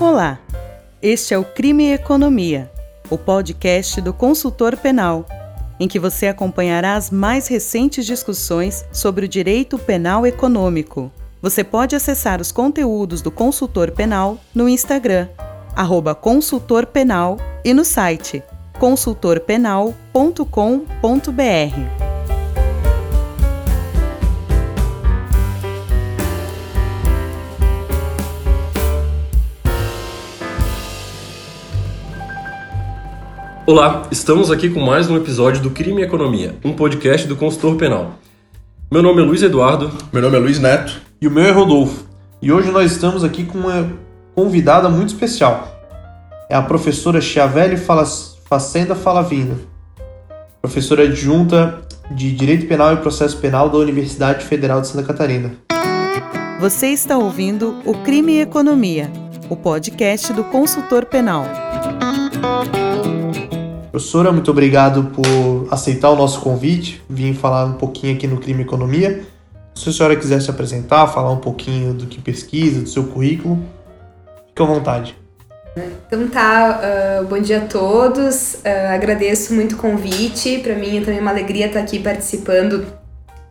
Olá, este é o Crime e Economia, o podcast do consultor penal, em que você acompanhará as mais recentes discussões sobre o direito penal econômico. Você pode acessar os conteúdos do consultor penal no Instagram, consultorpenal e no site consultorpenal.com.br. Olá, estamos aqui com mais um episódio do Crime e Economia, um podcast do consultor penal. Meu nome é Luiz Eduardo. Meu nome é Luiz Neto. E o meu é Rodolfo. E hoje nós estamos aqui com uma convidada muito especial. É a professora Chiavelli Facenda Falavina, professora adjunta de Direito Penal e Processo Penal da Universidade Federal de Santa Catarina. Você está ouvindo o Crime e Economia, o podcast do consultor penal. Professora, muito obrigado por aceitar o nosso convite, vim falar um pouquinho aqui no Crime Economia. Se a senhora quiser se apresentar, falar um pouquinho do que pesquisa, do seu currículo, fique à vontade. Então tá, uh, bom dia a todos, uh, agradeço muito o convite, para mim é também uma alegria estar aqui participando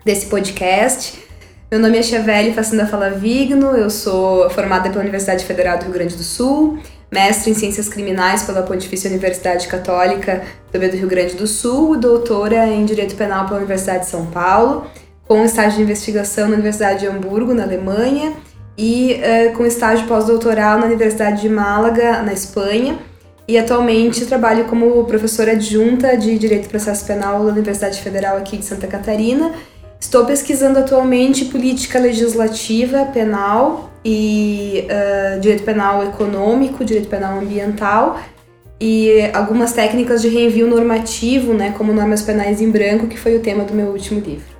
desse podcast. Meu nome é Chevelle Facenda Falavigno, eu sou formada pela Universidade Federal do Rio Grande do Sul, mestre em Ciências Criminais pela Pontifícia Universidade Católica do Rio Grande do Sul, doutora em Direito Penal pela Universidade de São Paulo, com estágio de investigação na Universidade de Hamburgo, na Alemanha, e uh, com estágio pós-doutoral na Universidade de Málaga, na Espanha. E atualmente trabalho como professora adjunta de Direito e Processo Penal na Universidade Federal aqui de Santa Catarina. Estou pesquisando atualmente política legislativa penal e uh, direito penal econômico, direito penal ambiental e algumas técnicas de reenvio normativo, né, como normas penais em branco, que foi o tema do meu último livro.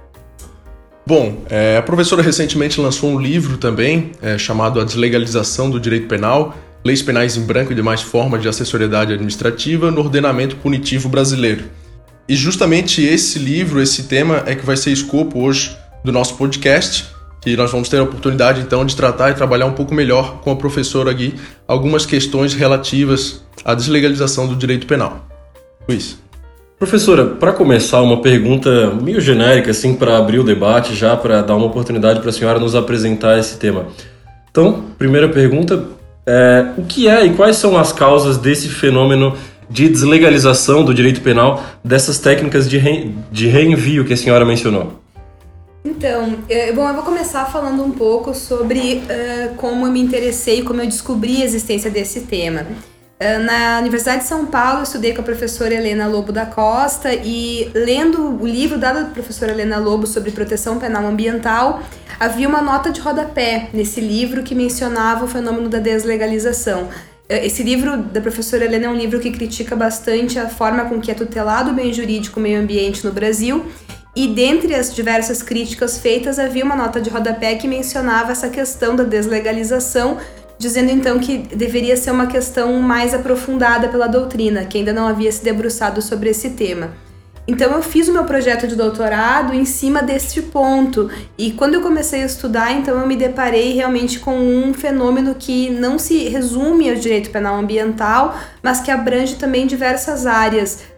Bom, é, a professora recentemente lançou um livro também é, chamado A Deslegalização do Direito Penal, Leis Penais em Branco e demais formas de acessoriedade administrativa no ordenamento punitivo brasileiro. E justamente esse livro, esse tema, é que vai ser escopo hoje do nosso podcast, que nós vamos ter a oportunidade então de tratar e trabalhar um pouco melhor com a professora Gui algumas questões relativas à deslegalização do direito penal. Luiz. Professora, para começar, uma pergunta meio genérica, assim, para abrir o debate, já para dar uma oportunidade para a senhora nos apresentar esse tema. Então, primeira pergunta: é, o que é e quais são as causas desse fenômeno de deslegalização do direito penal, dessas técnicas de, re, de reenvio que a senhora mencionou? Então, bom, eu vou começar falando um pouco sobre uh, como eu me interessei, como eu descobri a existência desse tema. Uh, na Universidade de São Paulo, eu estudei com a professora Helena Lobo da Costa e, lendo o livro dado da professora Helena Lobo sobre proteção penal ambiental, havia uma nota de rodapé nesse livro que mencionava o fenômeno da deslegalização. Esse livro da professora Helena é um livro que critica bastante a forma com que é tutelado o bem jurídico meio ambiente no Brasil e dentre as diversas críticas feitas, havia uma nota de rodapé que mencionava essa questão da deslegalização, dizendo então que deveria ser uma questão mais aprofundada pela doutrina, que ainda não havia se debruçado sobre esse tema. Então eu fiz o meu projeto de doutorado em cima deste ponto. E quando eu comecei a estudar, então eu me deparei realmente com um fenômeno que não se resume ao direito penal ambiental, mas que abrange também diversas áreas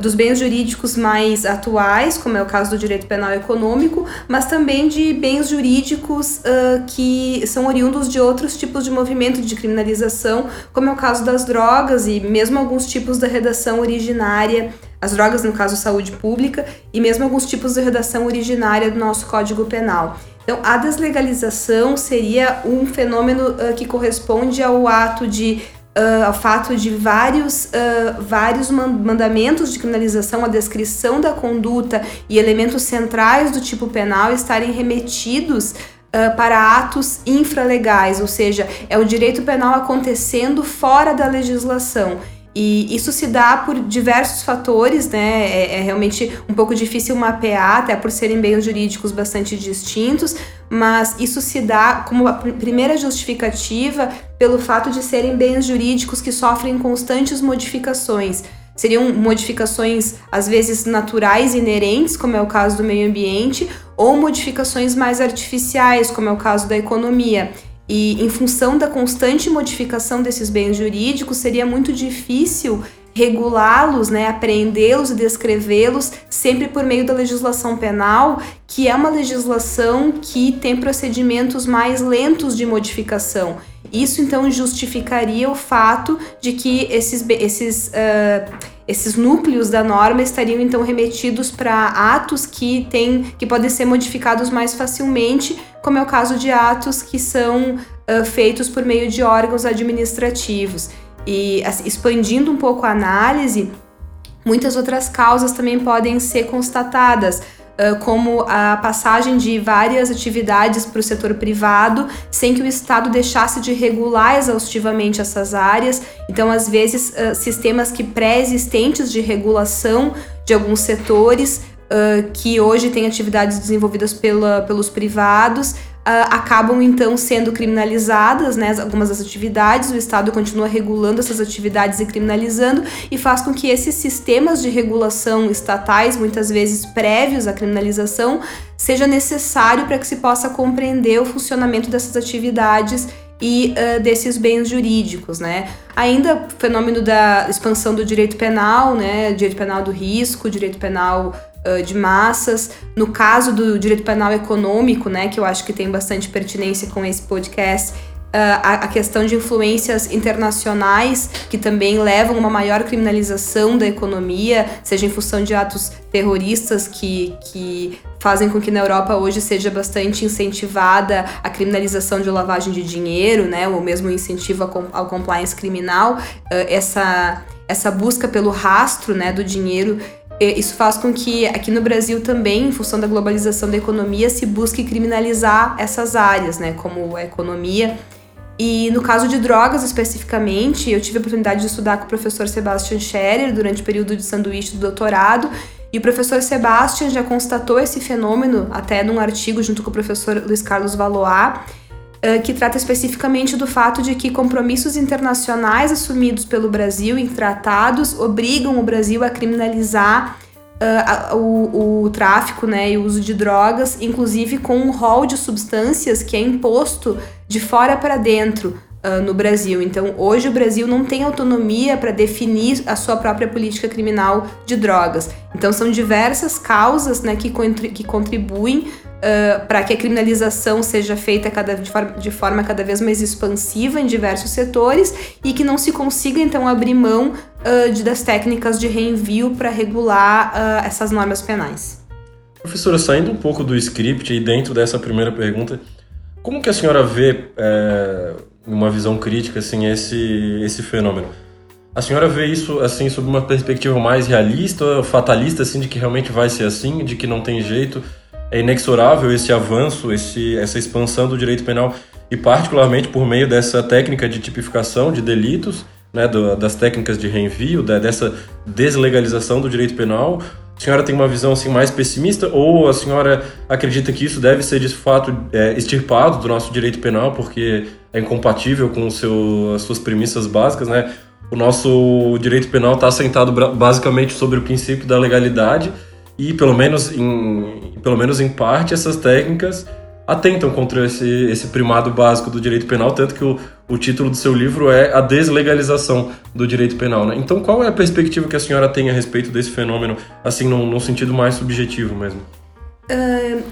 Dos bens jurídicos mais atuais, como é o caso do direito penal econômico, mas também de bens jurídicos uh, que são oriundos de outros tipos de movimento de criminalização, como é o caso das drogas e mesmo alguns tipos da redação originária, as drogas, no caso, saúde pública, e mesmo alguns tipos de redação originária do nosso Código Penal. Então, a deslegalização seria um fenômeno uh, que corresponde ao ato de uh, ao fato de vários, uh, vários mandamentos de criminalização, a descrição da conduta e elementos centrais do tipo penal estarem remetidos Uh, para atos infralegais, ou seja, é o direito penal acontecendo fora da legislação. E isso se dá por diversos fatores, né? É, é, realmente um pouco difícil mapear, até por serem bens jurídicos bastante distintos, mas isso se dá como a primeira justificativa pelo fato de serem bens jurídicos que sofrem constantes modificações. Seriam modificações, às vezes, naturais, inerentes, como é o caso do meio ambiente, ou modificações mais artificiais, como é o caso da economia. E em função da constante modificação desses bens jurídicos, seria muito difícil regulá-los, né, apreendê-los e descrevê-los sempre por meio da legislação penal, que é uma legislação que tem procedimentos mais lentos de modificação. Isso então justificaria o fato de que esses, esses, uh, esses núcleos da norma estariam então remetidos para atos que, tem, que podem ser modificados mais facilmente, como é o caso de atos que são uh, feitos por meio de órgãos administrativos. E assim, expandindo um pouco a análise, muitas outras causas também podem ser constatadas como a passagem de várias atividades para o setor privado, sem que o Estado deixasse de regular exaustivamente essas áreas. Então, às vezes, sistemas que pré-existentes de regulação de alguns setores, que hoje têm atividades desenvolvidas pela, pelos privados, Uh, acabam então sendo criminalizadas, né, algumas das atividades, o Estado continua regulando essas atividades e criminalizando, e faz com que esses sistemas de regulação estatais, muitas vezes prévios à criminalização, seja necessário para que se possa compreender o funcionamento dessas atividades e uh, desses bens jurídicos, né? Ainda o fenômeno da expansão do direito penal, né, direito penal do risco, direito penal de massas. No caso do direito penal econômico, né, que eu acho que tem bastante pertinência com esse podcast, a, questão de influências internacionais que também levam a uma maior criminalização da economia, seja em função de atos terroristas que, que fazem com que na Europa hoje seja bastante incentivada a criminalização de lavagem de dinheiro, né, ou mesmo incentivo ao compliance criminal, essa, essa busca pelo rastro né, do dinheiro isso faz com que aqui no Brasil também, em função da globalização da economia, se busque criminalizar essas áreas, né, como a economia. E no caso de drogas especificamente, eu tive a oportunidade de estudar com o professor Sebastian Scherer durante o período de sanduíche do doutorado, e o professor Sebastian já constatou esse fenômeno até num artigo junto com o professor Luiz Carlos Valois, que trata especificamente do fato de que compromissos internacionais assumidos pelo Brasil em tratados obrigam o Brasil a criminalizar uh, o, o, tráfico né, e o uso de drogas, inclusive com um rol de substâncias que é imposto de fora para dentro. Uh, no Brasil. Então, hoje o Brasil não tem autonomia para definir a sua própria política criminal de drogas. Então, são diversas causas né, que, que contribuem para que a criminalização seja feita cada, de, forma, de forma cada vez mais expansiva em diversos setores e que não se consiga então abrir mão uh, de, das técnicas de reenvio para regular uh, essas normas penais. Professora, saindo um pouco do script e dentro dessa primeira pergunta, como que a senhora vê, é, uma visão crítica, assim, esse, esse fenômeno? A senhora vê isso assim sob uma perspectiva mais realista, fatalista, assim, de que realmente vai ser assim, de que não tem jeito? É inexorável esse avanço, esse, essa expansão do direito penal e particularmente por meio dessa técnica de tipificação de delitos, né, do, das técnicas de reenvio, da, dessa deslegalização do direito penal. A senhora tem uma visão assim mais pessimista ou a senhora acredita que isso deve ser de fato é, extirpado do nosso direito penal porque é incompatível com seu, as suas premissas básicas, né? O nosso direito penal está assentado basicamente sobre o princípio da legalidade e pelo menos em, pelo menos em parte essas técnicas atentam contra esse, esse primado básico do direito penal, tanto que o, o título do seu livro é A Deslegalização do Direito Penal. Né? Então, qual é a perspectiva que a senhora tem a respeito desse fenômeno, assim, num, sentido mais subjetivo mesmo? Uh,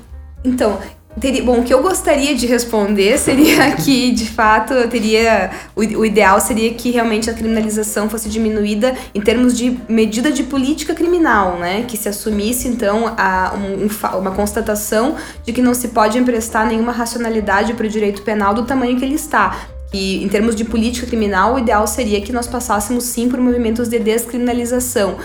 então, Teria, bom, o que eu gostaria de responder seria que, de fato, eu teria. O, o, ideal seria que realmente a criminalização fosse diminuída em termos de medida de política criminal, né? Que se assumisse, então, a, um, uma constatação de que não se pode emprestar nenhuma racionalidade para o direito penal do tamanho que ele está. E, em termos de política criminal, o ideal seria que nós passássemos sim por movimentos de descriminalização.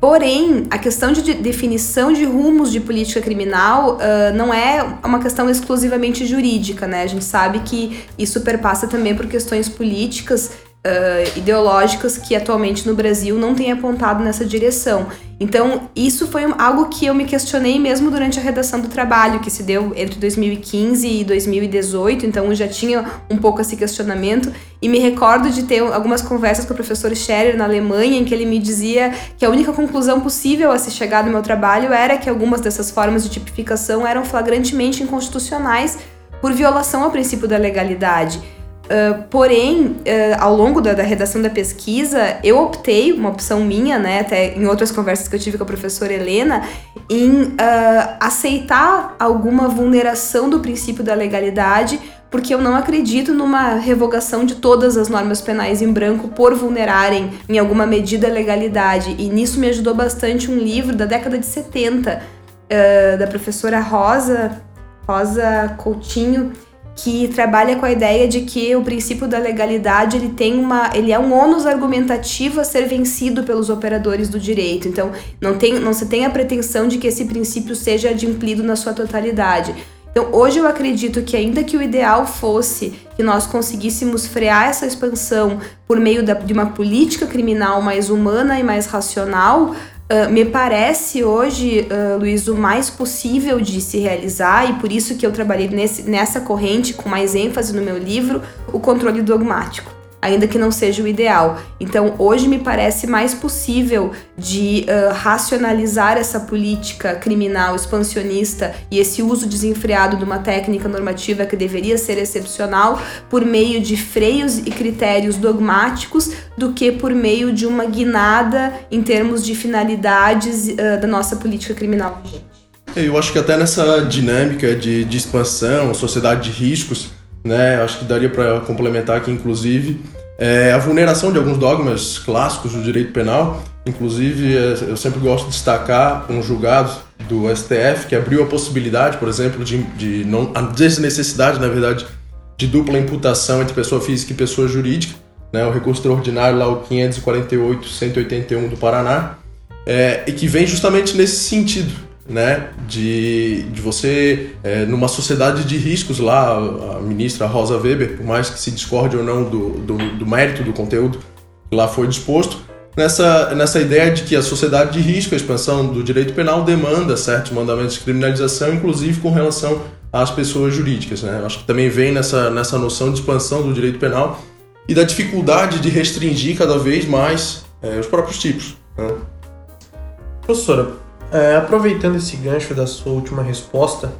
Porém, a questão de definição de rumos de política criminal uh, não é uma questão exclusivamente jurídica, né? A gente sabe que isso perpassa também por questões políticas uh, ideológicas que atualmente no Brasil não têm apontado nessa direção. Então, isso foi algo que eu me questionei mesmo durante a redação do trabalho, que se deu entre 2015 e 2018, então eu já tinha um pouco esse questionamento. E me recordo de ter algumas conversas com o professor Scherer na Alemanha, em que ele me dizia que a única conclusão possível a se chegar no meu trabalho era que algumas dessas formas de tipificação eram flagrantemente inconstitucionais por violação ao princípio da legalidade. Uh, porém, uh, ao longo da, da, redação da pesquisa, eu optei, uma opção minha, né, até em outras conversas que eu tive com a professora Helena, em uh, aceitar alguma vulneração do princípio da legalidade, porque eu não acredito numa revogação de todas as normas penais em branco por vulnerarem em alguma medida a legalidade. E nisso me ajudou bastante um livro da década de 70, da professora Rosa, Rosa Coutinho que trabalha com a ideia de que o princípio da legalidade ele tem uma ele é um ônus argumentativo a ser vencido pelos operadores do direito. Então, não tem não se tem a pretensão de que esse princípio seja adimplido na sua totalidade. Então, hoje eu acredito que ainda que o ideal fosse que nós conseguíssemos frear essa expansão por meio da, de uma política criminal mais humana e mais racional, Uh, me parece hoje, uh, Luiz, o mais possível de se realizar, e por isso que eu trabalhei nesse, nessa corrente com mais ênfase no meu livro, o controle dogmático ainda que não seja o ideal. Então, hoje me parece mais possível de uh, racionalizar essa política criminal expansionista e esse uso desenfreado de uma técnica normativa que deveria ser excepcional por meio de freios e critérios dogmáticos do que por meio de uma guinada em termos de finalidades uh, da nossa política criminal. Eu acho que até nessa dinâmica de, de expansão, sociedade de riscos, né? Acho que daria para complementar aqui, inclusive, é, a vulneração de alguns dogmas clássicos do direito penal. Inclusive, é, eu sempre gosto de destacar um julgado do STF que abriu a possibilidade, por exemplo, de, de não, a desnecessidade, na verdade, de dupla imputação entre pessoa física e pessoa jurídica, né? O recurso extraordinário lá, o 548-181 do Paraná, é, e que vem justamente nesse sentido, né, de, de você, é, numa sociedade de riscos lá, a ministra Rosa Weber, por mais que se discorde ou não do, do, do mérito do conteúdo que lá foi disposto, nessa, nessa ideia de que a sociedade de risco, a expansão do direito penal, demanda certos mandamentos de criminalização, inclusive com relação às pessoas jurídicas. Né? Acho que também vem nessa, nessa noção de expansão do direito penal e da dificuldade de restringir cada vez mais é, os próprios tipos. Né? Professora, é, aproveitando esse gancho da sua última resposta,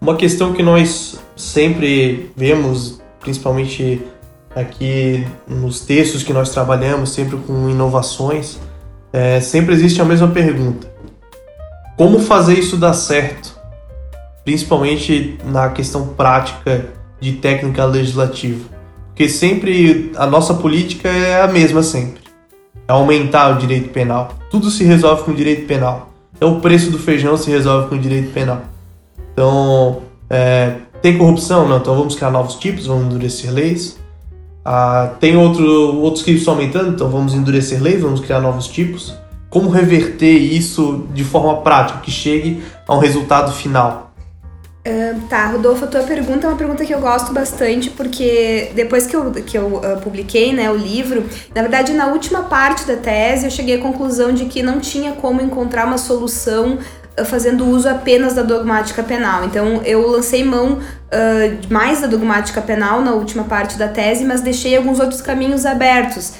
uma questão que nós sempre vemos, principalmente aqui nos textos que nós trabalhamos, sempre com inovações, é, sempre existe a mesma pergunta: como fazer isso dar certo? Principalmente na questão prática de técnica legislativa. Porque sempre a nossa política é a mesma sempre. É aumentar o direito penal. Tudo se resolve com o direito penal. Então o preço do feijão se resolve com direito penal. Então, é, tem corrupção? Não, então vamos criar novos tipos, vamos endurecer leis. Ah, tem outro, outros crimes estão aumentando, então vamos endurecer leis, vamos criar novos tipos. Como reverter isso de forma prática, que chegue a um resultado final? Tá, Rodolfo, a tua pergunta é uma pergunta que eu gosto bastante, porque depois que eu, que eu uh, publiquei né, o livro, na verdade, na última parte da tese, eu cheguei à conclusão de que não tinha como encontrar uma solução uh, fazendo uso apenas da dogmática penal. Então, eu lancei mão mais da dogmática penal na última parte da tese, mas deixei alguns outros caminhos abertos.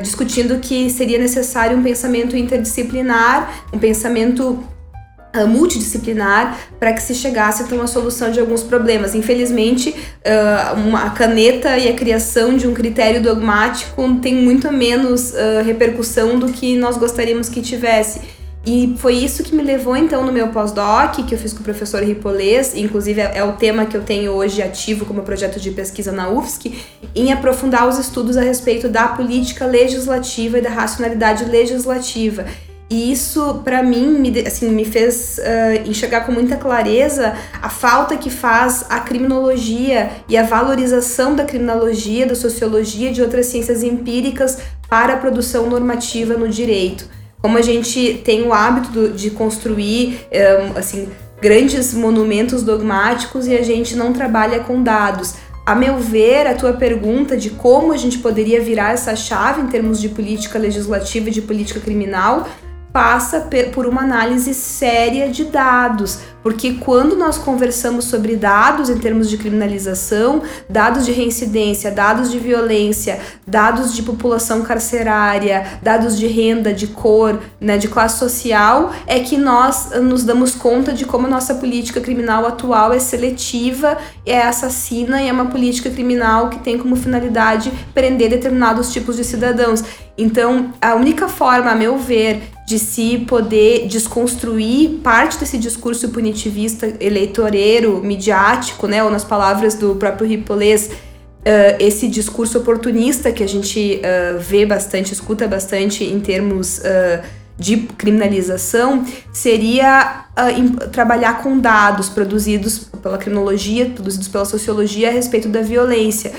discutindo que seria necessário um pensamento interdisciplinar, um pensamento multidisciplinar para que se chegasse a uma solução de alguns problemas. Infelizmente, uma, a caneta e a criação de um critério dogmático tem muito menos uh, repercussão do que nós gostaríamos que tivesse. E foi isso que me levou então no meu pós-doc, que eu fiz com o professor Ripolês, inclusive é, é, o tema que eu tenho hoje ativo como projeto de pesquisa na UFSC, em aprofundar os estudos a respeito da política legislativa e da racionalidade legislativa. E isso, para mim, me, assim, me fez uh, enxergar com muita clareza a falta que faz a criminologia e a valorização da criminologia, da sociologia, de outras ciências empíricas para a produção normativa no direito. Como a gente tem o hábito de construir, um, assim, grandes monumentos dogmáticos e a gente não trabalha com dados. A meu ver, a tua pergunta de como a gente poderia virar essa chave em termos de política legislativa e de política criminal passa por uma análise séria de dados, porque quando nós conversamos sobre dados em termos de criminalização, dados de reincidência, dados de violência, dados de população carcerária, dados de renda, de cor, né, de classe social, é que nós nos damos conta de como a nossa política criminal atual é seletiva, é assassina e é uma política criminal que tem como finalidade prender determinados tipos de cidadãos. Então, a única forma, a meu ver, de se poder desconstruir parte desse discurso punitivista eleitoreiro, midiático, né, ou nas palavras do próprio Ripolês, uh, esse discurso oportunista que a gente uh, vê bastante, escuta bastante em termos uh, de criminalização, seria trabalhar com dados produzidos pela criminologia, produzidos pela sociologia a respeito da violência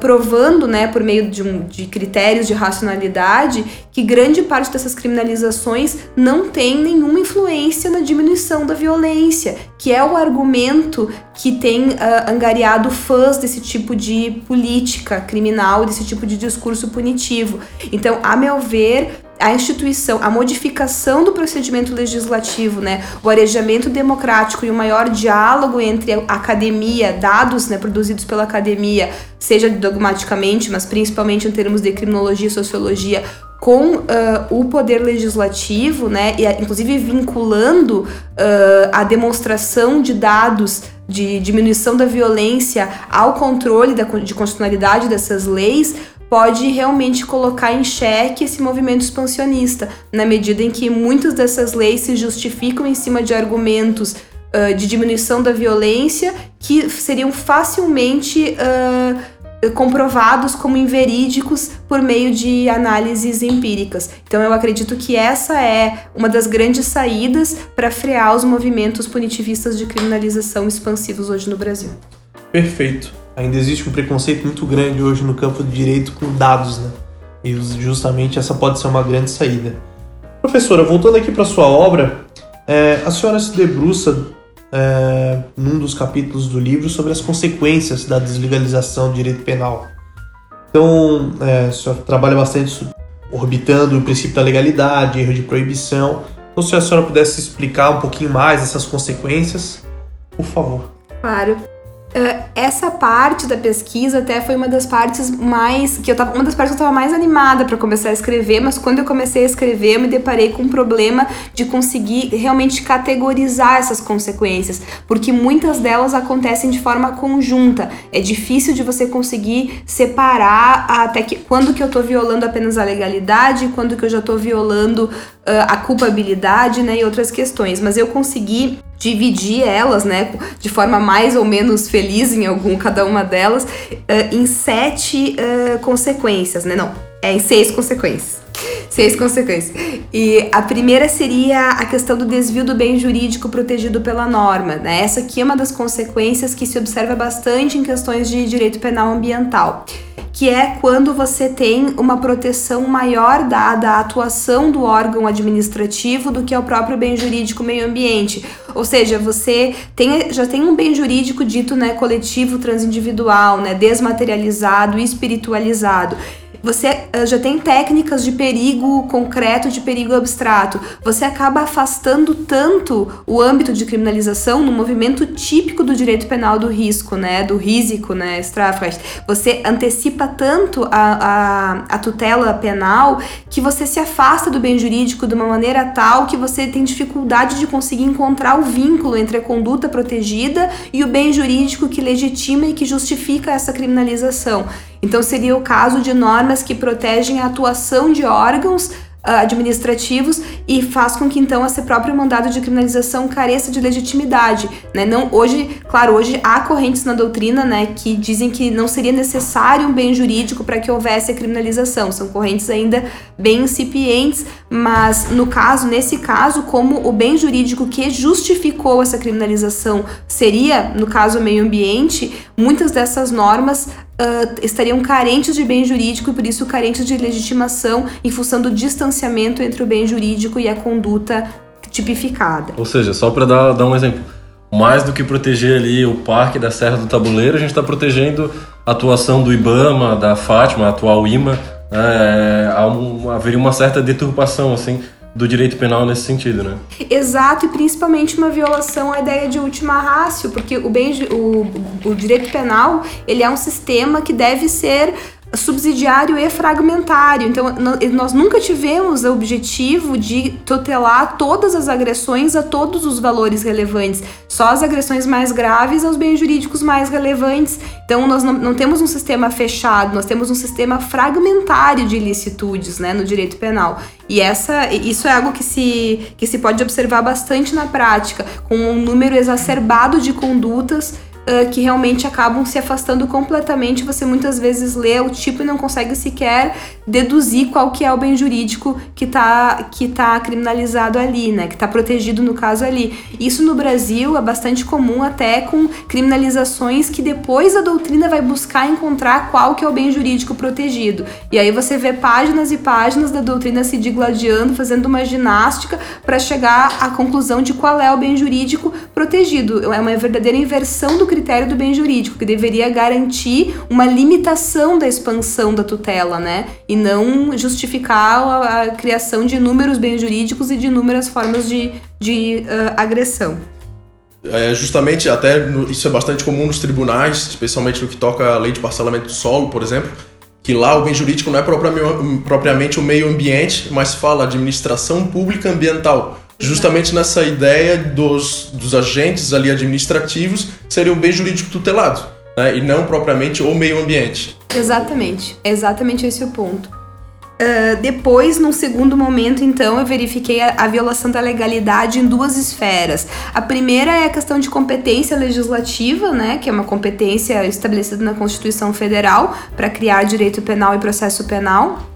provando, né, por meio de, um, de critérios de racionalidade, que grande parte dessas criminalizações não tem nenhuma influência na diminuição da violência, que é o argumento que tem uh, angariado fãs desse tipo de política criminal, desse tipo de discurso punitivo. Então, a meu ver, a instituição, a modificação do procedimento legislativo, né, o arejamento democrático e o maior diálogo entre a academia, dados né, produzidos pela academia, seja dogmaticamente, mas principalmente em termos de criminologia e sociologia, com uh, o poder legislativo, né, e inclusive vinculando uh, a demonstração de dados de diminuição da violência ao controle da, de constitucionalidade dessas leis, pode realmente colocar em xeque esse movimento expansionista, na medida em que muitas dessas leis se justificam em cima de argumentos uh, de diminuição da violência que seriam facilmente uh, comprovados como inverídicos por meio de análises empíricas. Então eu acredito que essa é uma das grandes saídas para frear os movimentos punitivistas de criminalização expansivos hoje no Brasil. Perfeito ainda existe um preconceito muito grande hoje no campo do direito com dados, né? E justamente essa pode ser uma grande saída. Professora, voltando aqui para sua obra, é, a senhora se debruça é, num dos capítulos do livro sobre as consequências da deslegalização do direito penal. Então, é, a senhora trabalha bastante orbitando o princípio da legalidade, erro de proibição. Então, se a senhora pudesse explicar um pouquinho mais essas consequências, por favor. Claro. Uh, essa parte da pesquisa até foi uma das partes mais que eu tava, uma das partes que eu estava mais animada para começar a escrever, mas quando eu comecei a escrever, eu me deparei com um problema de conseguir realmente categorizar essas consequências, porque muitas delas acontecem de forma conjunta. É difícil de você conseguir separar até que quando que eu estou violando apenas a legalidade, quando que eu já estou violando uh, a culpabilidade, né, e outras questões, mas eu consegui dividir elas, né, de forma mais ou menos feliz em algum cada uma delas, uh, em sete uh, consequências, né? Não, é em seis consequências. Seis consequências. E a primeira seria a questão do desvio do bem jurídico protegido pela norma. Né? Essa aqui é uma das consequências que se observa bastante em questões de direito penal ambiental que é quando você tem uma proteção maior dada à atuação do órgão administrativo do que ao próprio bem jurídico meio ambiente. Ou seja, você tem, já tem um bem jurídico dito né, coletivo, transindividual, né, desmaterializado, espiritualizado. Você uh, já tem técnicas de perigo concreto, de perigo abstrato. Você acaba afastando tanto o âmbito de criminalização no movimento típico do direito penal do risco, né? Do risco, né? Strafrecht. Você antecipa tanto a, a, a tutela penal que você se afasta do bem jurídico de uma maneira tal que você tem dificuldade de conseguir encontrar o vínculo entre a conduta protegida e o bem jurídico que legitima e que justifica essa criminalização. Então, seria o caso de normas que protegem a atuação de órgãos ah, administrativos e faz com que então esse próprio mandado de criminalização careça de legitimidade, né? Não hoje, claro, hoje há correntes na doutrina, né, que dizem que não seria necessário um bem jurídico para que houvesse a criminalização. São correntes ainda bem incipientes, mas no caso, nesse caso, como o bem jurídico que justificou essa criminalização seria, no caso, o meio ambiente, muitas dessas normas uh, estariam carentes de bem jurídico e por isso carentes de legitimação em função do distanciamento entre o bem jurídico e a conduta tipificada. Ou seja, só para dar, dar um exemplo, mais do que proteger ali o parque da Serra do Tabuleiro, a gente está protegendo a atuação do IBAMA, da Fátima, a atual IMA, né? é, haveria uma certa deturpação assim do direito penal nesse sentido, né? Exato, e principalmente uma violação à ideia de última rácio, porque o, bem, o, o direito penal ele é um sistema que deve ser subsidiário e fragmentário. Então, nós nunca tivemos o objetivo de tutelar todas as agressões a todos os valores relevantes, só as agressões mais graves aos bens jurídicos mais relevantes. Então, nós não, não temos um sistema fechado, nós temos um sistema fragmentário de ilicitudes né, no direito penal. E essa, isso é algo que se, que se pode observar bastante na prática, com um número exacerbado de condutas uh, que realmente acabam se afastando completamente. Você muitas vezes lê o tipo e não consegue sequer deduzir qual que é o bem jurídico que está que tá criminalizado ali, né? Que está protegido no caso ali. Isso no Brasil é bastante comum até com criminalizações que depois a doutrina vai buscar encontrar qual que é o bem jurídico protegido. E aí você vê páginas e páginas da doutrina se digladiando, fazendo uma ginástica para chegar à conclusão de qual é o bem jurídico protegido. É uma verdadeira inversão do critério do bem jurídico, que deveria garantir uma limitação da expansão da tutela, né? E não justificar a, a criação de inúmeros bens jurídicos e de inúmeras formas de, de uh, agressão. É, justamente, até no, isso é bastante comum nos tribunais, especialmente no que toca a lei de parcelamento do solo, por exemplo, que lá o bem jurídico não é propriamente o meio ambiente, mas fala administração pública ambiental justamente nessa ideia dos, dos agentes ali administrativos serem o bem jurídico tutelado, né? e não propriamente o meio ambiente. Exatamente, é exatamente esse o ponto. Uh, depois, num segundo momento, então, eu verifiquei a, a, violação da legalidade em duas esferas. A primeira é a questão de competência legislativa, né, que é uma competência estabelecida na Constituição Federal para criar direito penal e processo penal.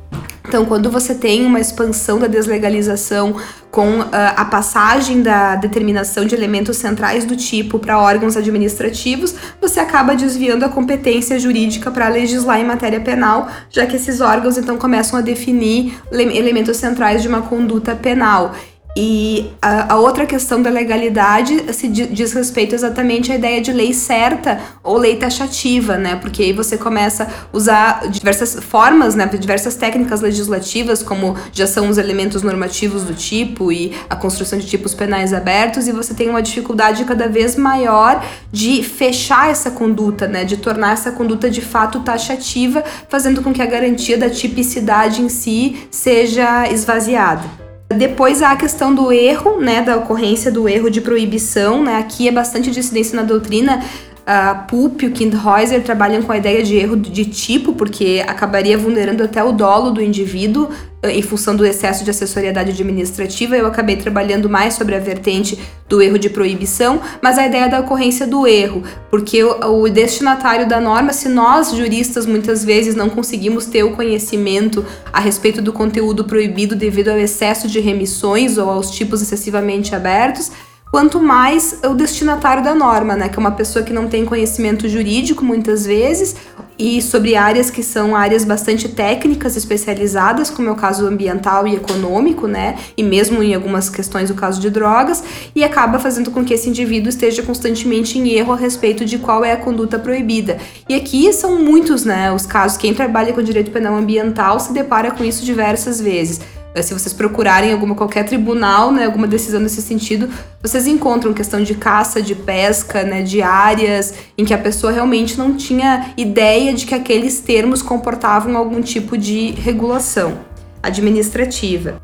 Então, quando você tem uma expansão da deslegalização com uh, a passagem da determinação de elementos centrais do tipo para órgãos administrativos, você acaba desviando a competência jurídica para legislar em matéria penal, já que esses órgãos então começam a definir elementos centrais de uma conduta penal. E a, a, outra questão da legalidade se diz respeito exatamente à ideia de lei certa ou lei taxativa, né? Porque aí você começa a usar diversas formas, né? Diversas técnicas legislativas, como já são os elementos normativos do tipo e a construção de tipos penais abertos, e você tem uma dificuldade cada vez maior de fechar essa conduta, né? De tornar essa conduta de fato taxativa, fazendo com que a garantia da tipicidade em si seja esvaziada. Depois há a questão do erro, né, da ocorrência do erro de proibição, né, aqui é bastante dissidência na doutrina, a Pulp e o Kindhäuser trabalham com a ideia de erro de tipo, porque acabaria vulnerando até o dolo do indivíduo eh, em função do excesso de assessoriedade administrativa. Eu acabei trabalhando mais sobre a vertente do erro de proibição, mas a ideia da ocorrência do erro, porque o, destinatário da norma, se nós juristas muitas vezes não conseguimos ter o conhecimento a respeito do conteúdo proibido devido ao excesso de remissões ou aos tipos excessivamente abertos, quanto mais o destinatário da norma, né, que é uma pessoa que não tem conhecimento jurídico muitas vezes e sobre áreas que são áreas bastante técnicas especializadas, como é o caso ambiental e econômico, né, e mesmo em algumas questões o caso de drogas, e acaba fazendo com que esse indivíduo esteja constantemente em erro a respeito de qual é a conduta proibida. E aqui são muitos, né, os casos. Quem trabalha com direito penal ambiental se depara com isso diversas vezes se vocês procurarem alguma qualquer tribunal, né, alguma decisão nesse sentido, vocês encontram questão de caça, de pesca, né, de áreas em que a pessoa realmente não tinha ideia de que aqueles termos comportavam algum tipo de regulação administrativa.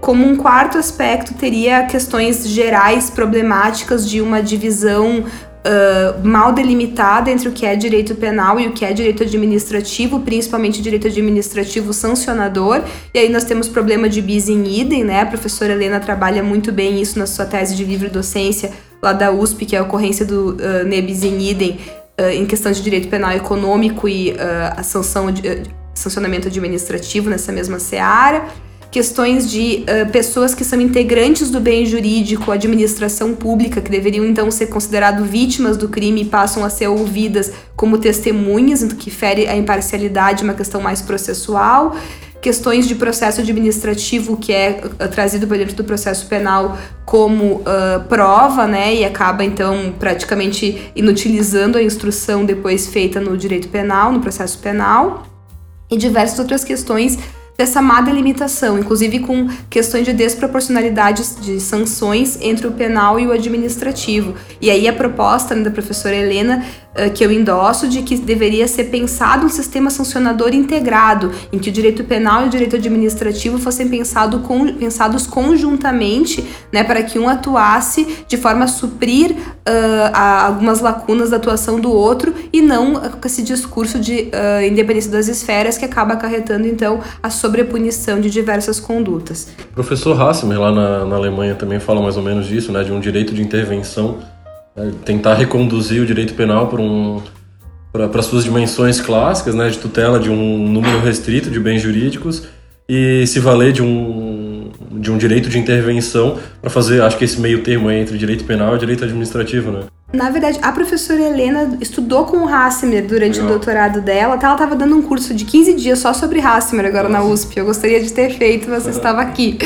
Como um quarto aspecto, teria questões gerais problemáticas de uma divisão mal delimitada entre o que é direito penal e o que é direito administrativo, principalmente direito administrativo sancionador. E aí nós temos problema de bis in idem, né? A professora Helena trabalha muito bem isso na sua tese de livre docência lá da USP, que é a ocorrência do uh, in idem uh, em questão de direito penal econômico e uh, a sanção de, sancionamento administrativo nessa mesma seara questões de uh, pessoas que são integrantes do bem jurídico, administração pública, que deveriam então ser consideradas vítimas do crime e passam a ser ouvidas como testemunhas, que fere a imparcialidade, uma questão mais processual. Questões de processo administrativo que é uh, trazido para dentro do processo penal como uh, prova, né, e acaba então praticamente inutilizando a instrução depois feita no direito penal, no processo penal, e diversas outras questões dessa má delimitação, inclusive com questões de desproporcionalidade de sanções entre o penal e o administrativo. E aí a proposta né, da professora Helena que eu endosso de que deveria ser pensado um sistema sancionador integrado, em que o direito penal e o direito administrativo fossem pensado com, pensados conjuntamente, né, para que um atuasse de forma a suprir uh, a, algumas lacunas da atuação do outro e não com esse discurso de uh, independência das esferas que acaba acarretando então a sobrepunição de diversas condutas. O professor Hassmer lá na, na Alemanha também fala mais ou menos disso, né, de um direito de intervenção né, tentar reconduzir o direito penal para um, para suas dimensões clássicas, né, de tutela de um número restrito de bens jurídicos e se valer de um, de um direito de intervenção para fazer, acho que esse meio termo entre direito penal e direito administrativo, né? Na verdade, a professora Helena estudou com o Hassimer durante Legal. o doutorado dela. Ela estava dando um curso de 15 dias só sobre Hassimer agora Nossa. na USP. Eu gostaria de ter feito, você estava aqui.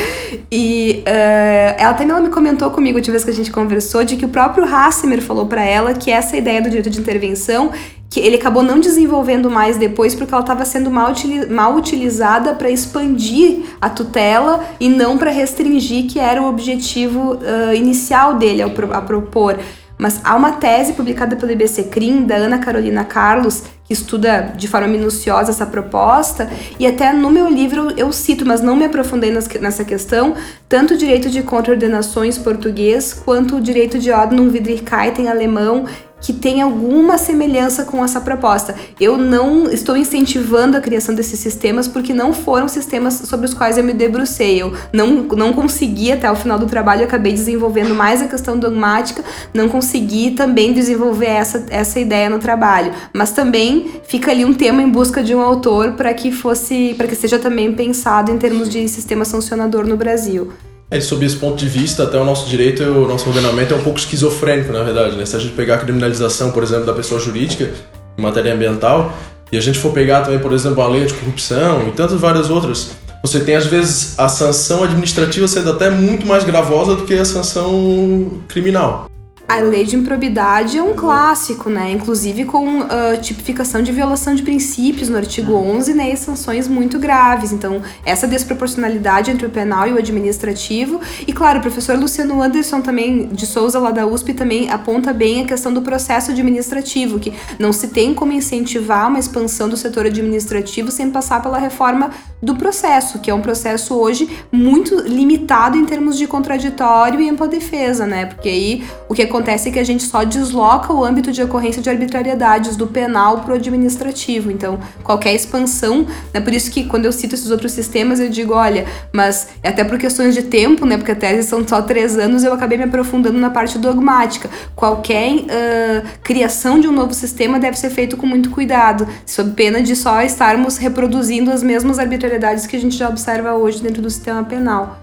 E uh, ela também ela me comentou comigo, última vez que a gente conversou, de que o próprio Hassimer falou para ela que essa ideia do direito de intervenção que ele acabou não desenvolvendo mais depois porque ela estava sendo mal, mal utilizada para expandir a tutela e não para restringir, que era o objetivo uh, inicial dele ao pro, a propor. Mas há uma tese publicada pelo IBC CRIM, da Ana Carolina Carlos, que estuda de forma minuciosa essa proposta, e até no meu livro eu cito, mas não me aprofundei nessa questão, tanto o direito de contraordenações português, quanto o direito de Ordnung Widrigkeit em alemão que tem alguma semelhança com essa proposta. Eu não estou incentivando a criação desses sistemas porque não foram sistemas sobre os quais eu me debrucei. Eu não, não consegui até o final do trabalho, acabei desenvolvendo mais a questão dogmática, não consegui também desenvolver essa, essa ideia no trabalho. Mas também fica ali um tema em busca de um autor para que fosse, para que seja também pensado em termos de sistema sancionador no Brasil. É, sob esse ponto de vista, até o nosso direito, o nosso ordenamento é um pouco esquizofrênico, na verdade. Né? Se a gente pegar a criminalização, por exemplo, da pessoa jurídica em matéria ambiental, e a gente for pegar também, por exemplo, a lei de corrupção e tantas várias outras, você tem às vezes a sanção administrativa sendo até muito mais gravosa do que a sanção criminal. A lei de improbidade é um clássico, né? Inclusive com uh, tipificação de violação de princípios no artigo 11, né? E sanções muito graves. Então, essa desproporcionalidade entre o penal e o administrativo. E, claro, o professor Luciano Anderson também, de Souza, lá da USP, também aponta bem a questão do processo administrativo, que não se tem como incentivar uma expansão do setor administrativo sem passar pela reforma do processo, que é um processo hoje muito limitado em termos de contraditório e ampla defesa, né? Porque aí o que acontece é que a gente só desloca o âmbito de ocorrência de arbitrariedades do penal para o administrativo. Então, qualquer expansão, né? Por isso que quando eu cito esses outros sistemas, eu digo, olha, mas é até por questões de tempo, né? Porque a tese são só três anos, eu acabei me aprofundando na parte dogmática. Qualquer uh, criação de um novo sistema deve ser feito com muito cuidado, sob pena de só estarmos reproduzindo as mesmas arbitrariedades que a gente já observa hoje dentro do sistema penal.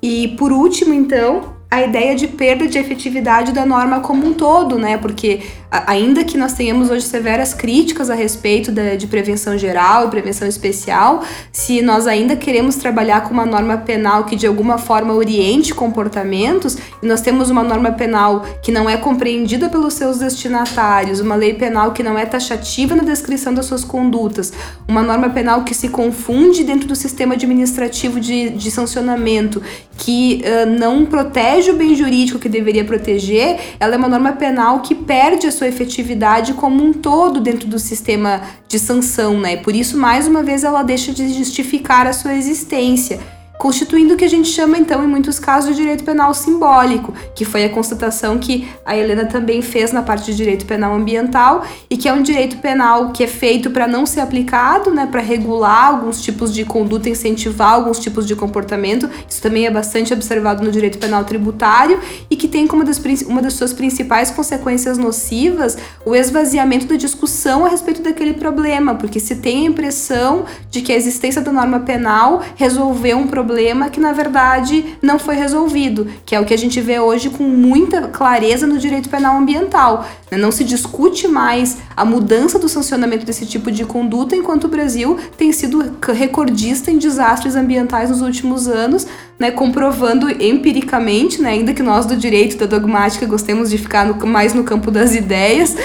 E por último, então, a ideia de perda de efetividade da norma como um todo, né? Porque ainda que nós tenhamos hoje severas críticas a respeito de, de prevenção geral e prevenção especial, se nós ainda queremos trabalhar com uma norma penal que de alguma forma oriente comportamentos, e nós temos uma norma penal que não é compreendida pelos seus destinatários, uma lei penal que não é taxativa na descrição das suas condutas, uma norma penal que se confunde dentro do sistema administrativo de, de sancionamento, que uh, não protege protege o bem jurídico que deveria proteger, ela é uma norma penal que perde a sua efetividade como um todo dentro do sistema de sanção, né? Por isso, mais uma vez, ela deixa de justificar a sua existência constituindo o que a gente chama, então, em muitos casos, de direito penal simbólico, que foi a constatação que a Helena também fez na parte de direito penal ambiental, e que é um direito penal que é feito para não ser aplicado, né, para regular alguns tipos de conduta, incentivar alguns tipos de comportamento. Isso também é bastante observado no direito penal tributário, e que tem como das, uma das suas principais consequências nocivas o esvaziamento da discussão a respeito daquele problema, porque se tem a impressão de que a existência da norma penal resolveu um problema problema que na verdade não foi resolvido, que é o que a gente vê hoje com muita clareza no direito penal ambiental. Né? Não se discute mais a mudança do sancionamento desse tipo de conduta, enquanto o Brasil tem sido recordista em desastres ambientais nos últimos anos, né, comprovando empiricamente, né, ainda que nós do direito da dogmática gostemos de ficar no, mais no campo das ideias,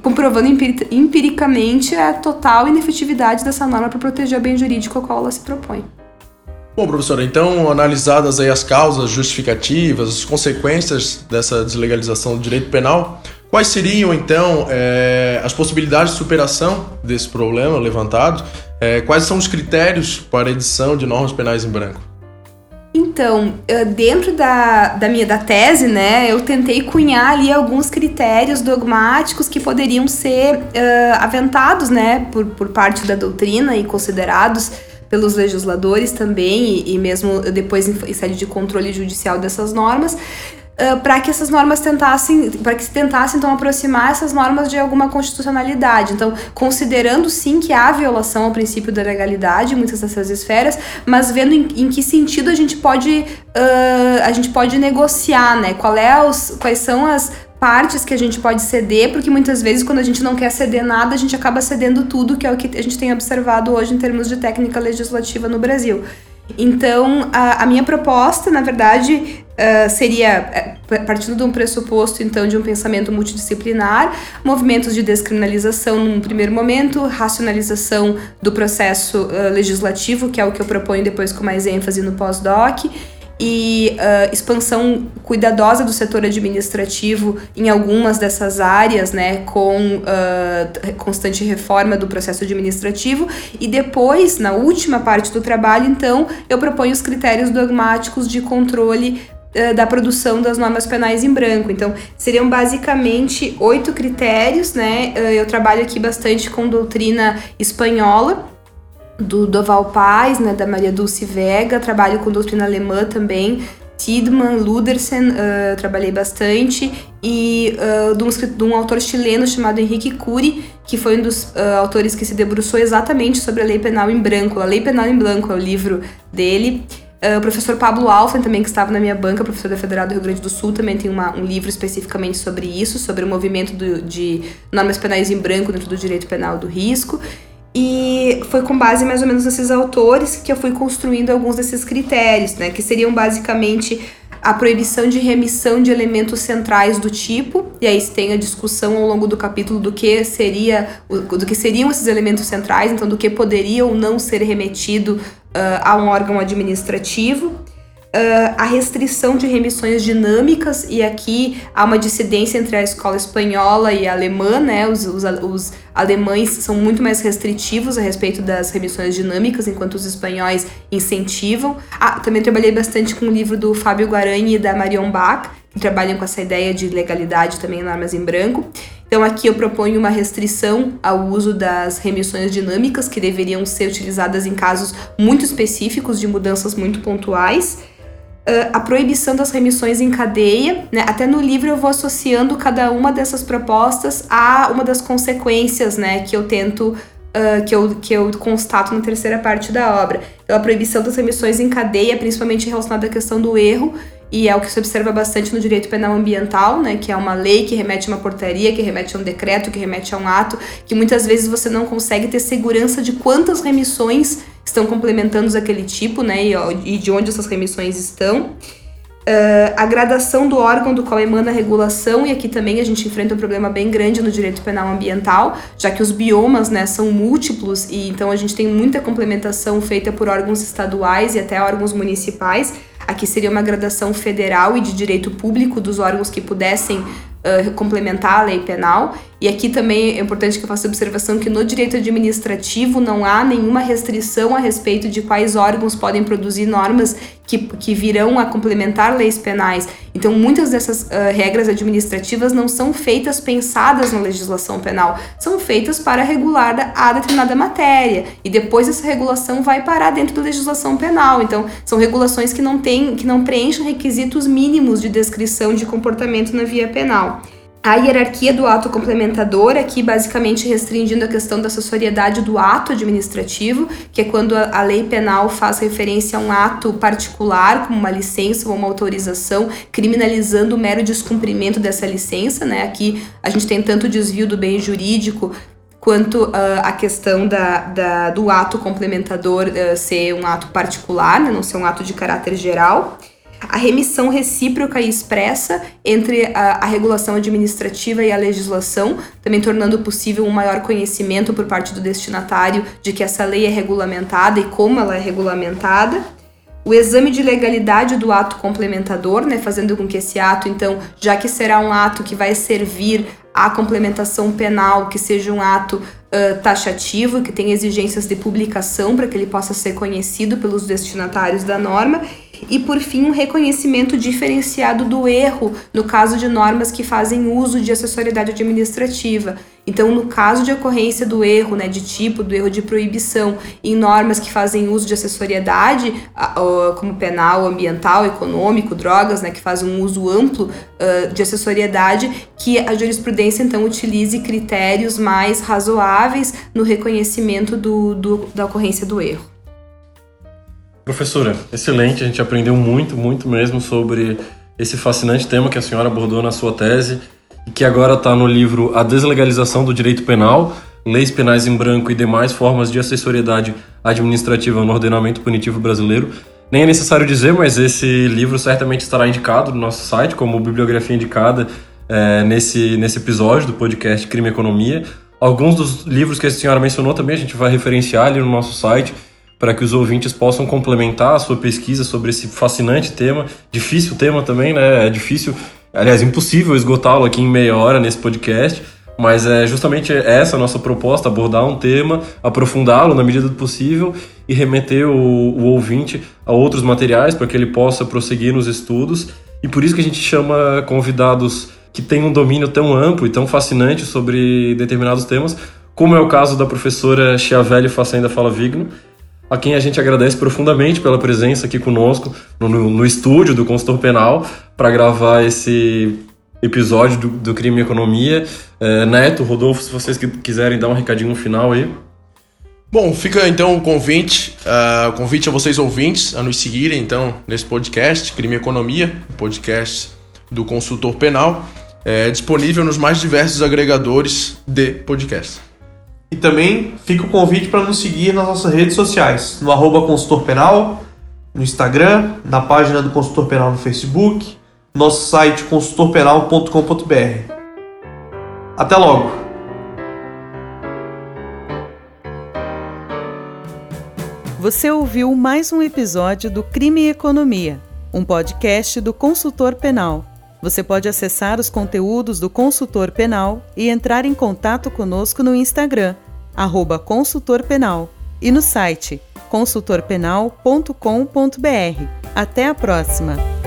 comprovando empiricamente a total inefetividade dessa norma para proteger o bem jurídico ao qual ela se propõe. Bom, professora, então analisadas aí as causas justificativas, as consequências dessa deslegalização do direito penal, quais seriam então é, as possibilidades de superação desse problema levantado? É, quais são os critérios para a edição de normas penais em branco? Então, dentro da, da minha da tese, né, eu tentei cunhar ali alguns critérios dogmáticos que poderiam ser uh, aventados, né, por, por parte da doutrina e considerados pelos legisladores também, e, e mesmo depois em, em sede de controle judicial dessas normas, Uh, para que essas normas tentassem, para que se tentasse então aproximar essas normas de alguma constitucionalidade. Então, considerando sim que há violação ao princípio da legalidade em muitas dessas esferas, mas vendo em, em que sentido a gente pode uh, a gente pode negociar, né? Qual é os, quais são as partes que a gente pode ceder, porque muitas vezes quando a gente não quer ceder nada, a gente acaba cedendo tudo, que é o que a gente tem observado hoje em termos de técnica legislativa no Brasil. Então, a, a minha proposta, na verdade, uh, seria, uh, partindo de um pressuposto, então, de um pensamento multidisciplinar, movimentos de descriminalização num primeiro momento, racionalização do processo uh, legislativo, que é o que eu proponho depois com mais ênfase no pós-doc, e uh, expansão cuidadosa do setor administrativo em algumas dessas áreas, né, com uh, constante reforma do processo administrativo. E depois, na última parte do trabalho, então, eu proponho os critérios dogmáticos de controle uh, da produção das normas penais em branco. Então, seriam basicamente oito critérios, né? eu trabalho aqui bastante com doutrina espanhola do Doval Paz, né, da Maria Dulce Vega, trabalho com doutrina alemã também, Tidman, Ludersen, uh, trabalhei bastante, e uh, de, um, de, um, autor chileno chamado Henrique Cury, que foi um dos uh, autores que se debruçou exatamente sobre a lei penal em branco. A lei penal em branco é o livro dele. Uh, o professor Pablo Alfen, também que estava na minha banca, professor da Federal do Rio Grande do Sul, também tem uma, um livro especificamente sobre isso, sobre o movimento do, de normas penais em branco dentro do direito penal do risco. E foi com base mais ou menos nesses autores que eu fui construindo alguns desses critérios, né? Que seriam basicamente a proibição de remissão de elementos centrais do tipo, e aí tem a discussão ao longo do capítulo do que seria do que seriam esses elementos centrais, então do que poderia ou não ser remetido uh, a um órgão administrativo. Uh, a restrição de remissões dinâmicas, e aqui há uma dissidência entre a escola espanhola e a alemã, né? Os, os, os, alemães são muito mais restritivos a respeito das remissões dinâmicas, enquanto os espanhóis incentivam. Ah, também trabalhei bastante com o livro do Fábio Guarani e da Marion Bach, que trabalham com essa ideia de legalidade também em normas em branco. Então aqui eu proponho uma restrição ao uso das remissões dinâmicas, que deveriam ser utilizadas em casos muito específicos de mudanças muito pontuais a proibição das remissões em cadeia. Né? Até no livro eu vou associando cada uma dessas propostas a uma das consequências né, que eu tento. Uh, que, eu, que eu constato na terceira parte da obra. Então, a proibição das remissões em cadeia, principalmente relacionada à questão do erro, e é o que se observa bastante no direito penal ambiental, né, que é uma lei que remete a uma portaria, que remete a um decreto, que remete a um ato, que muitas vezes você não consegue ter segurança de quantas remissões estão complementando aquele tipo, né, e, de onde essas remissões estão. Uh, a gradação do órgão do qual emana a regulação, e aqui também a gente enfrenta um problema bem grande no direito penal ambiental, já que os biomas né, são múltiplos e então a gente tem muita complementação feita por órgãos estaduais e até órgãos municipais. Aqui seria uma gradação federal e de direito público dos órgãos que pudessem uh, complementar a lei penal. E aqui também é importante que eu faça observação que no direito administrativo não há nenhuma restrição a respeito de quais órgãos podem produzir normas que, que virão a complementar leis penais. Então, muitas dessas uh, regras administrativas não são feitas pensadas na legislação penal, são feitas para regular a determinada matéria. E depois essa regulação vai parar dentro da legislação penal. Então, são regulações que não, têm, que não preenchem requisitos mínimos de descrição de comportamento na via penal a hierarquia do ato complementador, aqui basicamente restringindo a questão da assessoriedade do ato administrativo, que é quando a, lei penal faz referência a um ato particular, como uma licença ou uma autorização, criminalizando o mero descumprimento dessa licença, né? Aqui a gente tem tanto desvio do bem jurídico quanto uh, a questão da, da, do ato complementador uh, ser um ato particular, né? não ser um ato de caráter geral. A remissão recíproca e expressa entre a, a, regulação administrativa e a legislação, também tornando possível um maior conhecimento por parte do destinatário de que essa lei é regulamentada e como ela é regulamentada. O exame de legalidade do ato complementador, né, fazendo com que esse ato, então, já que será um ato que vai servir à complementação penal, que seja um ato uh, taxativo, que tenha exigências de publicação para que ele possa ser conhecido pelos destinatários da norma e, por fim, um reconhecimento diferenciado do erro no caso de normas que fazem uso de acessoriedade administrativa. Então, no caso de ocorrência do erro né, de tipo, do erro de proibição, em normas que fazem uso de acessoriedade, como penal, ambiental, econômico, drogas, né, que fazem um uso amplo uh, de acessoriedade, que a jurisprudência então utilize critérios mais razoáveis no reconhecimento do, do da ocorrência do erro. Professora, excelente, a gente aprendeu muito, muito mesmo sobre esse fascinante tema que a senhora abordou na sua tese e que agora está no livro A Deslegalização do Direito Penal, Leis Penais em Branco e Demais Formas de Assessoriedade Administrativa no Ordenamento Punitivo Brasileiro. Nem é necessário dizer, mas esse livro certamente estará indicado no nosso site como bibliografia indicada é, nesse, nesse episódio do podcast Crime e Economia. Alguns dos livros que a senhora mencionou também a gente vai referenciar ali no nosso site para que os ouvintes possam complementar a sua pesquisa sobre esse fascinante tema, difícil tema também, né? É difícil, aliás, impossível esgotá-lo aqui em meia hora nesse podcast, mas é justamente essa a nossa proposta, abordar um tema, aprofundá-lo na medida do possível e remeter o, o ouvinte a outros materiais para que ele possa prosseguir nos estudos. E por isso que a gente chama convidados que têm um domínio tão amplo e tão fascinante sobre determinados temas, como é o caso da professora Chiavelli Facenda Fala Vigno, a quem a gente agradece profundamente pela presença aqui conosco no, no estúdio do consultor penal para gravar esse episódio do, do Crime e Economia. É, Neto, Rodolfo, se vocês quiserem dar um recadinho final aí. Bom, fica então o convite, uh, convite a vocês ouvintes a nos seguirem então nesse podcast, Crime e Economia, podcast do consultor penal, é disponível nos mais diversos agregadores de podcast. E também fica o convite para nos seguir nas nossas redes sociais, no arroba consultor penal, no Instagram, na página do consultor penal no Facebook, nosso site consultorpenal.com.br. Até logo! Você ouviu mais um episódio do Crime e Economia, um podcast do Consultor Penal. Você pode acessar os conteúdos do Consultor Penal e entrar em contato conosco no Instagram, arroba Consultor Penal, e no site consultorpenal.com.br. Até a próxima!